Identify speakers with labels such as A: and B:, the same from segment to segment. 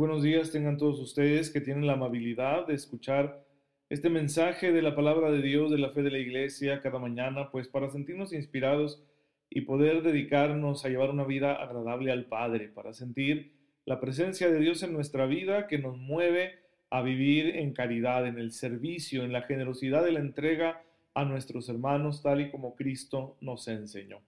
A: Buenos días tengan todos ustedes que tienen la amabilidad de escuchar este mensaje de la palabra de Dios, de la fe de la iglesia cada mañana, pues para sentirnos inspirados y poder dedicarnos a llevar una vida agradable al Padre, para sentir la presencia de Dios en nuestra vida que nos mueve a vivir en caridad, en el servicio, en la generosidad de la entrega a nuestros hermanos, tal y como Cristo nos enseñó.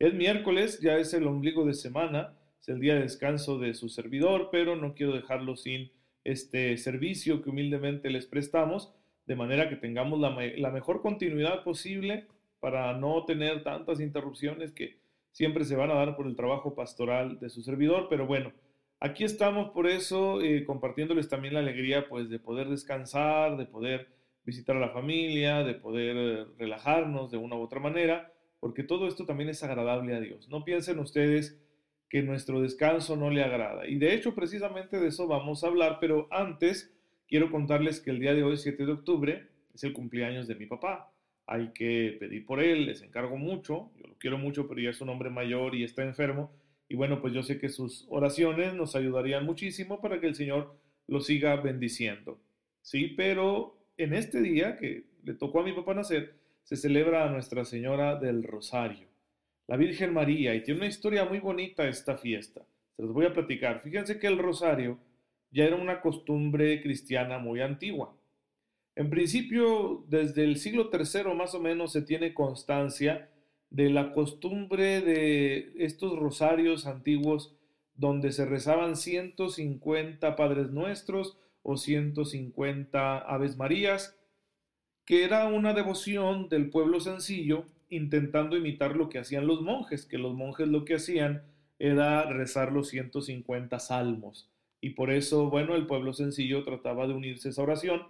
A: Es miércoles, ya es el ombligo de semana, es el día de descanso de su servidor, pero no quiero dejarlo sin este servicio que humildemente les prestamos, de manera que tengamos la, la mejor continuidad posible para no tener tantas interrupciones que siempre se van a dar por el trabajo pastoral de su servidor, pero bueno, aquí estamos por eso, eh, compartiéndoles también la alegría pues de poder descansar, de poder visitar a la familia, de poder eh, relajarnos de una u otra manera, porque todo esto también es agradable a Dios. No piensen ustedes que nuestro descanso no le agrada. Y de hecho, precisamente de eso vamos a hablar, pero antes quiero contarles que el día de hoy, 7 de octubre, es el cumpleaños de mi papá. Hay que pedir por él, les encargo mucho, yo lo quiero mucho, pero ya es un hombre mayor y está enfermo. Y bueno, pues yo sé que sus oraciones nos ayudarían muchísimo para que el Señor lo siga bendiciendo. Sí, pero en este día que le tocó a mi papá nacer, se celebra a Nuestra Señora del Rosario la Virgen María, y tiene una historia muy bonita esta fiesta. Se los voy a platicar. Fíjense que el rosario ya era una costumbre cristiana muy antigua. En principio, desde el siglo III más o menos se tiene constancia de la costumbre de estos rosarios antiguos donde se rezaban 150 Padres Nuestros o 150 Aves Marías, que era una devoción del pueblo sencillo intentando imitar lo que hacían los monjes, que los monjes lo que hacían era rezar los 150 salmos. Y por eso, bueno, el pueblo sencillo trataba de unirse a esa oración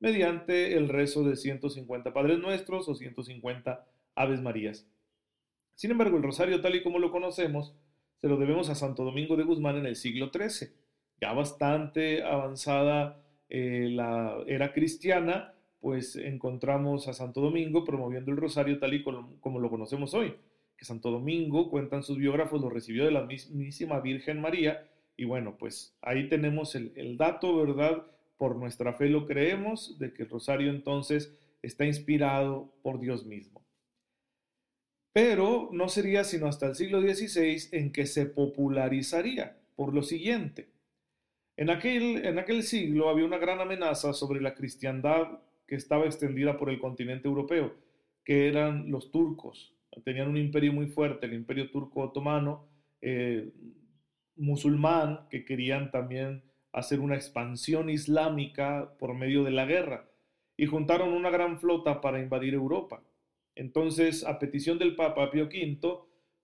A: mediante el rezo de 150 Padres Nuestros o 150 Aves Marías. Sin embargo, el rosario tal y como lo conocemos, se lo debemos a Santo Domingo de Guzmán en el siglo XIII. Ya bastante avanzada eh, la era cristiana, pues encontramos a Santo Domingo promoviendo el rosario tal y como, lo conocemos hoy, que Santo Domingo, cuentan sus biógrafos, lo recibió de la mismísima Virgen María, y bueno, pues ahí tenemos el, el dato, ¿verdad? Por nuestra fe lo creemos, de que el rosario entonces está inspirado por Dios mismo. Pero no sería sino hasta el siglo XVI en que se popularizaría, por lo siguiente. En aquel, en aquel siglo había una gran amenaza sobre la cristiandad que estaba extendida por el continente europeo, que eran los turcos. Tenían un imperio muy fuerte, el imperio turco otomano, eh, musulmán, que querían también hacer una expansión islámica por medio de la guerra, y juntaron una gran flota para invadir Europa. Entonces, a petición del Papa Pío V,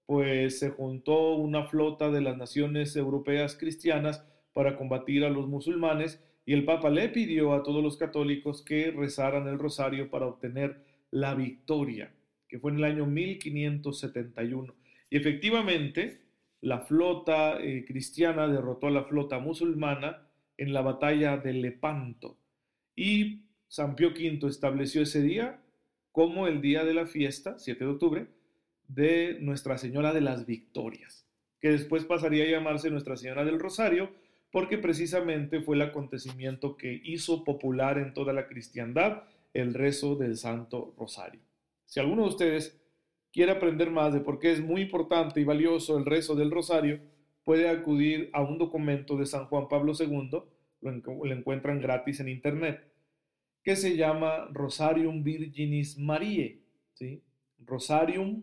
A: pues se juntó una flota de las naciones europeas cristianas para combatir a los musulmanes y el Papa le pidió a todos los católicos que rezaran el rosario para obtener la victoria, que fue en el año 1571. Y efectivamente, la flota eh, cristiana derrotó a la flota musulmana en la batalla de Lepanto. Y San Pío V estableció ese día como el día de la fiesta, 7 de octubre, de Nuestra Señora de las Victorias, que después pasaría a llamarse Nuestra Señora del Rosario, porque precisamente fue el acontecimiento que hizo popular en toda la cristiandad el rezo del Santo Rosario. Si alguno de ustedes quiere aprender más de por qué es muy importante y valioso el rezo del Rosario, puede acudir a un documento de San Juan Pablo II, lo, encuentran gratis en internet, que se llama Rosarium Virginis Mariae, ¿sí? Rosarium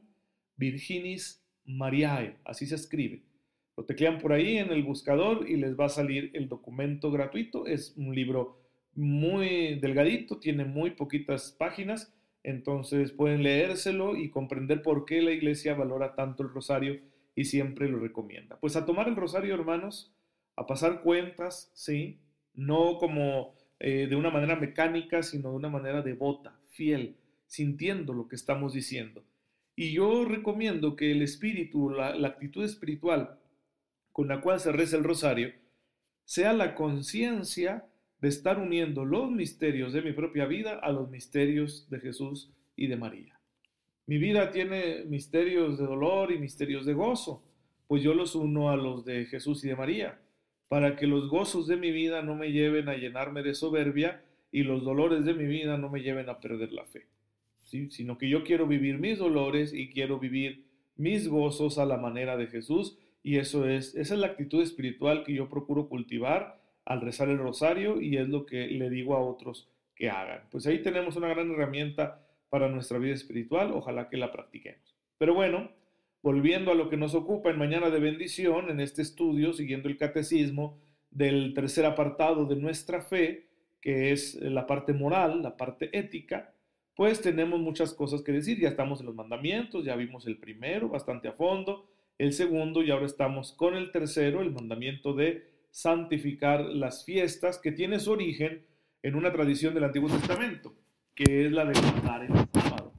A: Virginis Mariae, así se escribe. Lo teclean por ahí en el buscador y les va a salir el documento gratuito. Es un libro muy delgadito, tiene muy poquitas páginas entonces pueden leérselo y comprender por qué la iglesia valora tanto el rosario y siempre lo recomienda. Pues a tomar el rosario, hermanos, a pasar cuentas, ¿sí? No como eh, de una manera mecánica, sino de una manera devota, fiel, sintiendo lo que estamos diciendo. Y yo recomiendo que el espíritu, la, la actitud espiritual con la cual se reza el rosario, sea la conciencia de estar uniendo los misterios de mi propia vida a los misterios de Jesús y de María. Mi vida tiene misterios de dolor y misterios de gozo, pues yo los uno a los de Jesús y de María, para que los gozos de mi vida no me lleven a llenarme de soberbia y los dolores de mi vida no me lleven a perder la fe, sino que yo quiero vivir mis dolores y quiero vivir mis gozos a la manera de Jesús y eso es, esa es la actitud espiritual que yo procuro cultivar al rezar el rosario y es lo que le digo a otros que hagan. Pues ahí tenemos una gran herramienta para nuestra vida espiritual, ojalá que la practiquemos. Pero bueno, volviendo a lo que nos ocupa en Mañana de Bendición, en este estudio, siguiendo el catecismo del tercer apartado de nuestra fe, que es la parte moral, la parte ética, pues tenemos muchas cosas que decir. Ya estamos en los mandamientos, ya vimos el primero bastante a fondo, el segundo y ahora estamos con el tercero, el mandamiento de santificar las fiestas, que tiene su origen en una tradición del Antiguo Testamento que es la de guardar el sábado.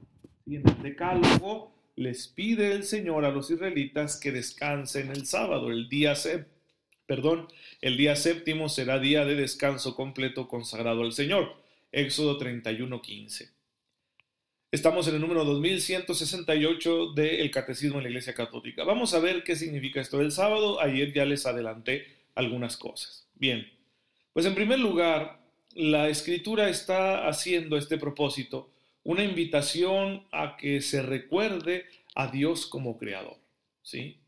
A: Y en el decálogo les pide el Señor a los israelitas que descansen el sábado, el día perdón, el día séptimo será día de descanso completo consagrado al Señor. Éxodo 31:15. Estamos en el número 2168 del Catecismo de la Iglesia Católica. Vamos a ver qué significa esto del sábado. Ayer ya les adelanté algunas cosas. Bien, pues en primer lugar, la escritura está haciendo este propósito una invitación a que se recuerde a Dios como creador. ¿sí?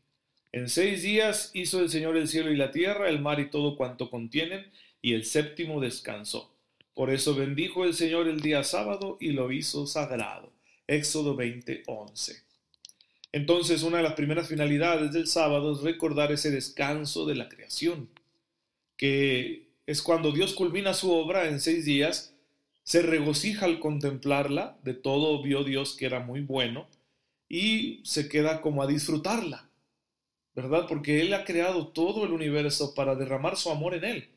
A: En seis días hizo el Señor el cielo y la tierra, el mar y todo cuanto contienen, y el séptimo descansó. Por eso bendijo el Señor el día sábado y lo hizo sagrado. Éxodo 20, 11. Entonces, una de las primeras finalidades del sábado es recordar ese descanso de la creación, que es cuando Dios culmina su obra en seis días, se regocija al contemplarla, de todo vio Dios que era muy bueno, y se queda como a disfrutarla, ¿verdad? Porque Él ha creado todo el universo para derramar su amor en Él.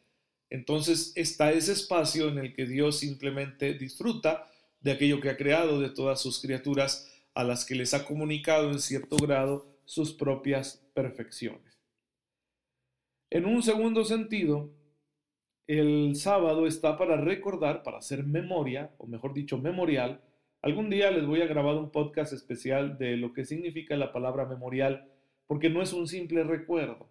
A: Entonces está ese espacio en el que Dios simplemente disfruta de aquello que ha creado, de todas sus criaturas, a las que les ha comunicado en cierto grado sus propias perfecciones. En un segundo sentido, el sábado está para recordar, para hacer memoria, o mejor dicho, memorial. Algún día les voy a grabar un podcast especial de lo que significa la palabra memorial, porque no es un simple recuerdo.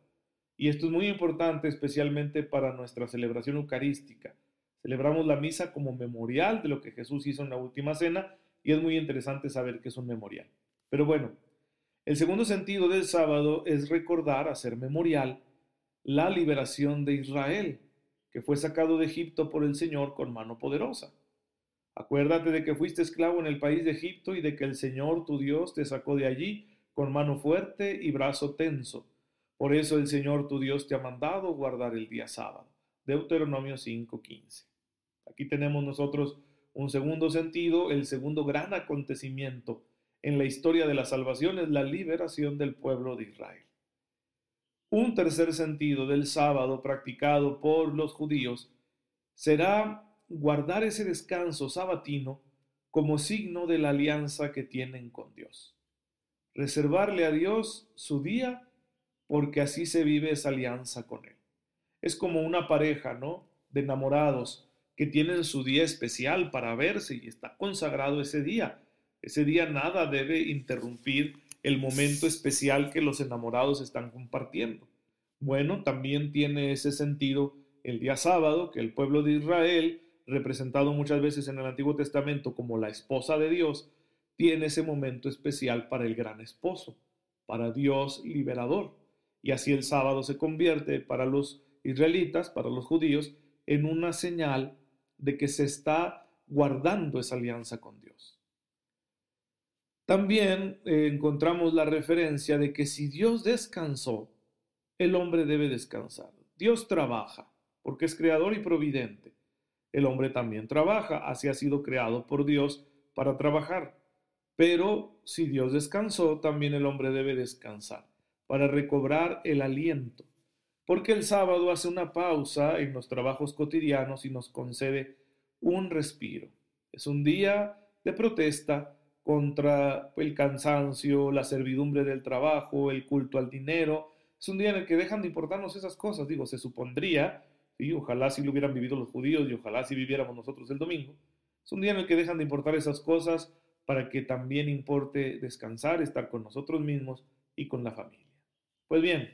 A: Y esto es muy importante, especialmente para nuestra celebración eucarística. Celebramos la misa como memorial de lo que Jesús hizo en la última cena, y es muy interesante saber que es un memorial. Pero bueno, el segundo sentido del sábado es recordar, hacer memorial, la liberación de Israel que fue sacado de Egipto por el Señor con mano poderosa. Acuérdate de que fuiste esclavo en el país de Egipto y de que el Señor tu Dios te sacó de allí con mano fuerte y brazo tenso. Por eso el Señor tu Dios te ha mandado guardar el día sábado. Deuteronomio 5:15. Aquí tenemos nosotros un segundo sentido, el segundo gran acontecimiento en la historia de la salvación es la liberación del pueblo de Israel. Un tercer sentido del sábado practicado por los judíos será guardar ese descanso sabatino como signo de la alianza que tienen con Dios. Reservarle a Dios su día porque así se vive esa alianza con Él. Es como una pareja, ¿no? De enamorados que tienen su día especial para verse y está consagrado ese día. Ese día nada debe interrumpir el momento especial que los enamorados están compartiendo. Bueno, también tiene ese sentido el día sábado, que el pueblo de Israel, representado muchas veces en el Antiguo Testamento como la esposa de Dios, tiene ese momento especial para el gran esposo, para Dios liberador. Y así el sábado se convierte para los israelitas, para los judíos, en una señal de que se está guardando esa alianza con Dios. También eh, encontramos la referencia de que si Dios descansó, el hombre debe descansar. Dios trabaja, porque es creador y providente. El hombre también trabaja, así ha sido creado por Dios para trabajar. Pero si Dios descansó, también el hombre debe descansar para recobrar el aliento. Porque el sábado hace una pausa en los trabajos cotidianos y nos concede un respiro. Es un día de protesta contra el cansancio, la servidumbre del trabajo, el culto al dinero. Es un día en el que dejan de importarnos esas cosas. Digo, se supondría, y ojalá si lo hubieran vivido los judíos y ojalá si viviéramos nosotros el domingo. Es un día en el que dejan de importar esas cosas para que también importe descansar, estar con nosotros mismos y con la familia. Pues bien,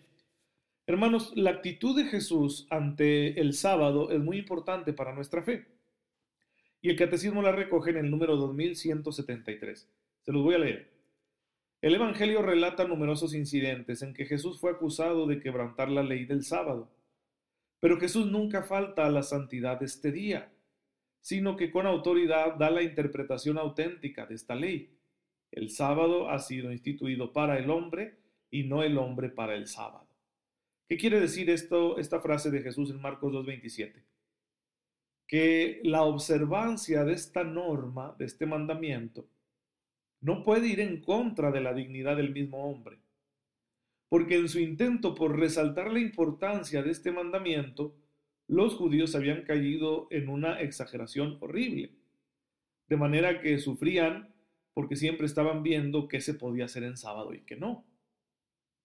A: hermanos, la actitud de Jesús ante el sábado es muy importante para nuestra fe. Y el catecismo la recoge en el número 2173. Se los voy a leer. El Evangelio relata numerosos incidentes en que Jesús fue acusado de quebrantar la ley del sábado. Pero Jesús nunca falta a la santidad de este día, sino que con autoridad da la interpretación auténtica de esta ley. El sábado ha sido instituido para el hombre y no el hombre para el sábado. ¿Qué quiere decir esto, esta frase de Jesús en Marcos 2.27? Que la observancia de esta norma, de este mandamiento, no puede ir en contra de la dignidad del mismo hombre. Porque en su intento por resaltar la importancia de este mandamiento, los judíos habían caído en una exageración horrible. De manera que sufrían porque siempre estaban viendo qué se podía hacer en sábado y qué no.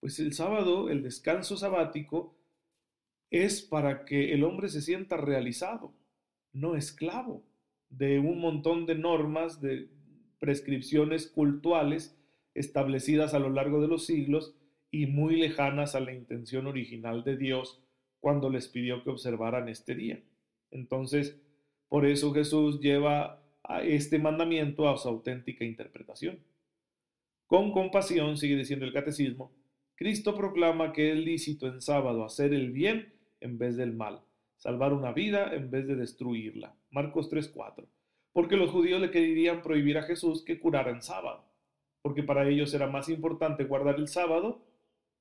A: Pues el sábado, el descanso sabático, es para que el hombre se sienta realizado, no esclavo de un montón de normas, de prescripciones cultuales establecidas a lo largo de los siglos y muy lejanas a la intención original de Dios cuando les pidió que observaran este día. Entonces, por eso Jesús lleva a este mandamiento a su auténtica interpretación. Con compasión, sigue diciendo el catecismo, Cristo proclama que es lícito en sábado hacer el bien en vez del mal, salvar una vida en vez de destruirla. Marcos 3:4. Porque los judíos le querían prohibir a Jesús que curara en sábado, porque para ellos era más importante guardar el sábado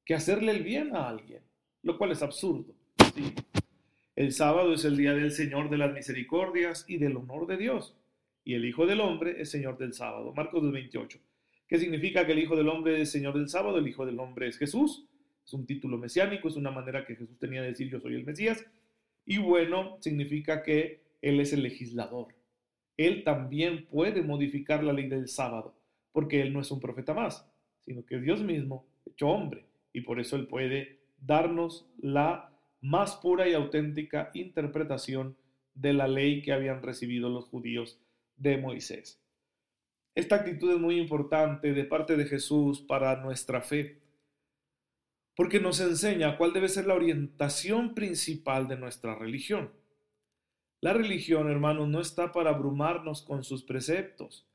A: que hacerle el bien a alguien, lo cual es absurdo. El sábado es el día del Señor de las misericordias y del honor de Dios, y el Hijo del Hombre es Señor del sábado. Marcos 2:28. ¿Qué significa que el Hijo del Hombre es Señor del sábado? El Hijo del Hombre es Jesús. Es un título mesiánico, es una manera que Jesús tenía de decir yo soy el Mesías. Y bueno, significa que Él es el legislador. Él también puede modificar la ley del sábado, porque Él no es un profeta más, sino que Dios mismo, hecho hombre, y por eso Él puede darnos la más pura y auténtica interpretación de la ley que habían recibido los judíos de Moisés. Esta actitud es muy importante de parte de Jesús para nuestra fe, porque nos enseña cuál debe ser la orientación principal de nuestra religión. La religión, hermanos, no está para abrumarnos con sus preceptos,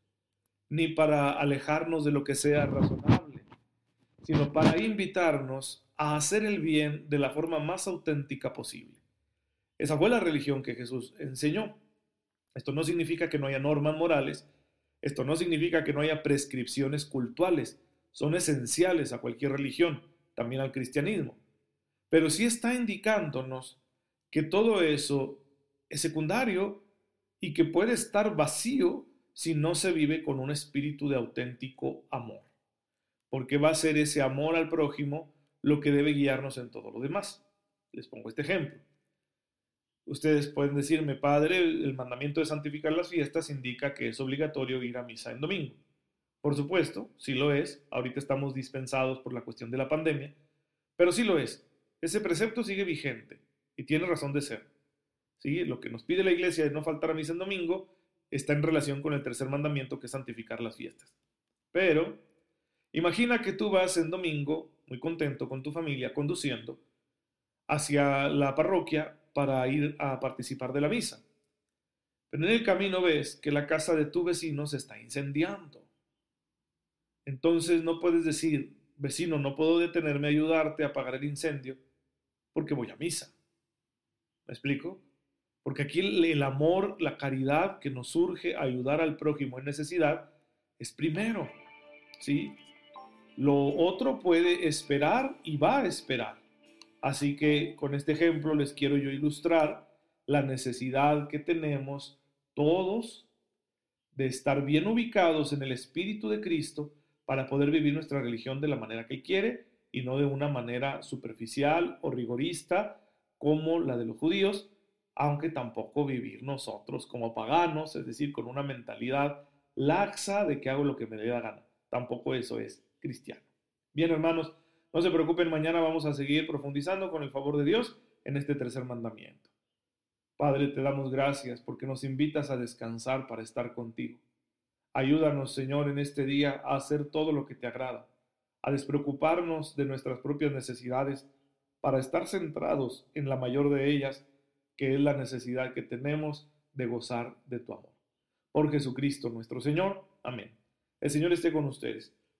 A: ni para alejarnos de lo que sea razonable, sino para invitarnos a hacer el bien de la forma más auténtica posible. Esa fue la religión que Jesús enseñó. Esto no significa que no haya normas morales, esto no significa que no haya prescripciones cultuales, son esenciales a cualquier religión, también al cristianismo. Pero sí está indicándonos que todo eso es secundario y que puede estar vacío si no se vive con un espíritu de auténtico amor. Porque va a ser ese amor al prójimo lo que debe guiarnos en todo lo demás. Les pongo este ejemplo. Ustedes pueden decirme, Padre, el mandamiento de santificar las fiestas indica que es obligatorio ir a misa en domingo. Por supuesto, sí lo es. Ahorita estamos dispensados por la cuestión de la pandemia, pero sí lo es. Ese precepto sigue vigente y tiene razón de ser. ¿Sí? Lo que nos pide la iglesia de no faltar a misa en domingo está en relación con el tercer mandamiento que es santificar las fiestas. Pero imagina que tú vas en domingo, muy contento con tu familia, conduciendo hacia la parroquia para ir a participar de la misa. Pero en el camino ves que la casa de tu vecino se está incendiando. Entonces no puedes decir, vecino, no puedo detenerme a ayudarte a apagar el incendio porque voy a misa. ¿Me explico? Porque aquí el amor, la caridad que nos surge a ayudar al prójimo en necesidad es primero. ¿Sí? Lo otro puede esperar y va a esperar. Así que con este ejemplo les quiero yo ilustrar la necesidad que tenemos todos de estar bien ubicados en el Espíritu de Cristo para poder vivir nuestra religión de la manera que quiere y no de una manera superficial o rigorista como la de los judíos, aunque tampoco vivir nosotros como paganos, es decir, con una mentalidad laxa de que hago lo que me dé la gana. Tampoco eso es cristiano. Bien, hermanos, no se preocupen, mañana vamos a seguir profundizando con el favor de Dios en este tercer mandamiento. Padre, te damos gracias porque nos invitas a descansar para estar contigo. Ayúdanos, Señor, en este día a hacer todo lo que te agrada, a despreocuparnos de nuestras propias necesidades para estar centrados en la mayor de ellas, que es la necesidad que tenemos de gozar de tu amor. Por Jesucristo nuestro Señor. Amén. El Señor esté con ustedes.